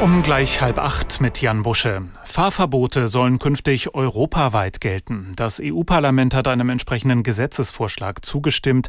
Um gleich halb acht mit Jan Busche. Fahrverbote sollen künftig europaweit gelten. Das EU-Parlament hat einem entsprechenden Gesetzesvorschlag zugestimmt,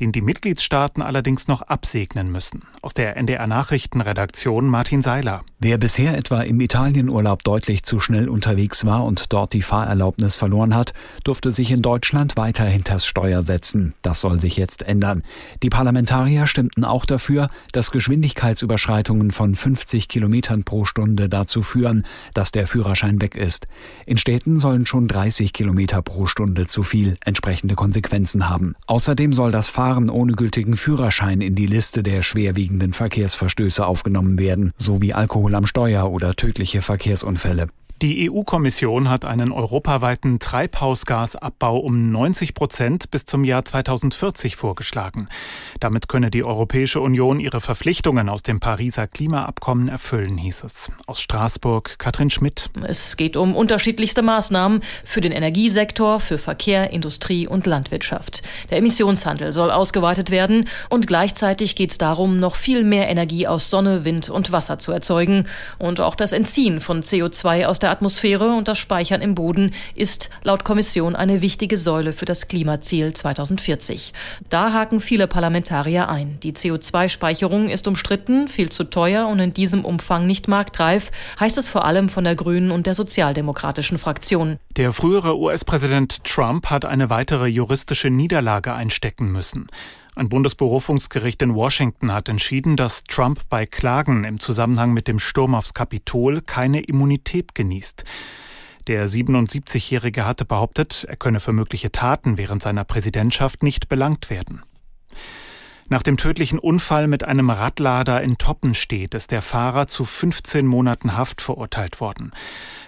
den die Mitgliedstaaten allerdings noch absegnen müssen. Aus der NDR-Nachrichtenredaktion Martin Seiler. Wer bisher etwa im Italienurlaub deutlich zu schnell unterwegs war und dort die Fahrerlaubnis verloren hat, durfte sich in Deutschland weiter hinters Steuer setzen. Das soll sich jetzt ändern. Die Parlamentarier stimmten auch dafür, dass Geschwindigkeitsüberschreitungen von 50 Kilometern pro Stunde dazu führen, dass der Führer Führerschein weg ist. In Städten sollen schon 30 Kilometer pro Stunde zu viel entsprechende Konsequenzen haben. Außerdem soll das Fahren ohne gültigen Führerschein in die Liste der schwerwiegenden Verkehrsverstöße aufgenommen werden, sowie Alkohol am Steuer oder tödliche Verkehrsunfälle. Die EU-Kommission hat einen europaweiten Treibhausgasabbau um 90 Prozent bis zum Jahr 2040 vorgeschlagen. Damit könne die Europäische Union ihre Verpflichtungen aus dem Pariser Klimaabkommen erfüllen, hieß es. Aus Straßburg Katrin Schmidt. Es geht um unterschiedlichste Maßnahmen für den Energiesektor, für Verkehr, Industrie und Landwirtschaft. Der Emissionshandel soll ausgeweitet werden und gleichzeitig geht es darum, noch viel mehr Energie aus Sonne, Wind und Wasser zu erzeugen und auch das Entziehen von CO2 aus der der Atmosphäre und das Speichern im Boden ist laut Kommission eine wichtige Säule für das Klimaziel 2040. Da haken viele Parlamentarier ein. Die CO2-Speicherung ist umstritten, viel zu teuer und in diesem Umfang nicht marktreif, heißt es vor allem von der Grünen und der sozialdemokratischen Fraktion. Der frühere US-Präsident Trump hat eine weitere juristische Niederlage einstecken müssen. Ein Bundesberufungsgericht in Washington hat entschieden, dass Trump bei Klagen im Zusammenhang mit dem Sturm aufs Kapitol keine Immunität genießt. Der 77-Jährige hatte behauptet, er könne für mögliche Taten während seiner Präsidentschaft nicht belangt werden. Nach dem tödlichen Unfall mit einem Radlader in Toppenstedt ist der Fahrer zu 15 Monaten Haft verurteilt worden.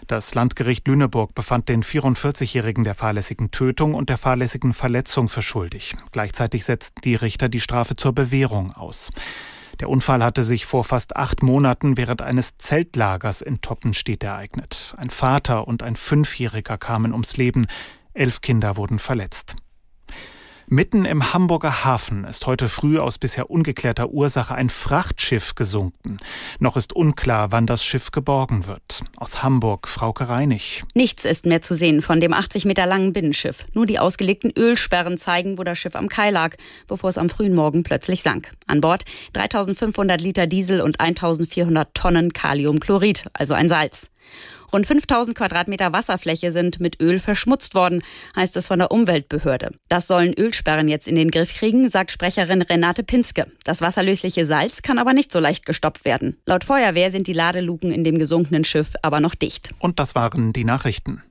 Das Landgericht Lüneburg befand den 44-Jährigen der fahrlässigen Tötung und der fahrlässigen Verletzung für schuldig. Gleichzeitig setzten die Richter die Strafe zur Bewährung aus. Der Unfall hatte sich vor fast acht Monaten während eines Zeltlagers in Toppenstedt ereignet. Ein Vater und ein Fünfjähriger kamen ums Leben, elf Kinder wurden verletzt. Mitten im Hamburger Hafen ist heute früh aus bisher ungeklärter Ursache ein Frachtschiff gesunken. Noch ist unklar, wann das Schiff geborgen wird. Aus Hamburg, Frauke Reinig. Nichts ist mehr zu sehen von dem 80 Meter langen Binnenschiff. Nur die ausgelegten Ölsperren zeigen, wo das Schiff am Kai lag, bevor es am frühen Morgen plötzlich sank. An Bord 3500 Liter Diesel und 1400 Tonnen Kaliumchlorid, also ein Salz. Rund 5000 Quadratmeter Wasserfläche sind mit Öl verschmutzt worden, heißt es von der Umweltbehörde. Das sollen Ölsperren jetzt in den Griff kriegen, sagt Sprecherin Renate Pinske. Das wasserlösliche Salz kann aber nicht so leicht gestoppt werden. Laut Feuerwehr sind die Ladeluken in dem gesunkenen Schiff aber noch dicht. Und das waren die Nachrichten.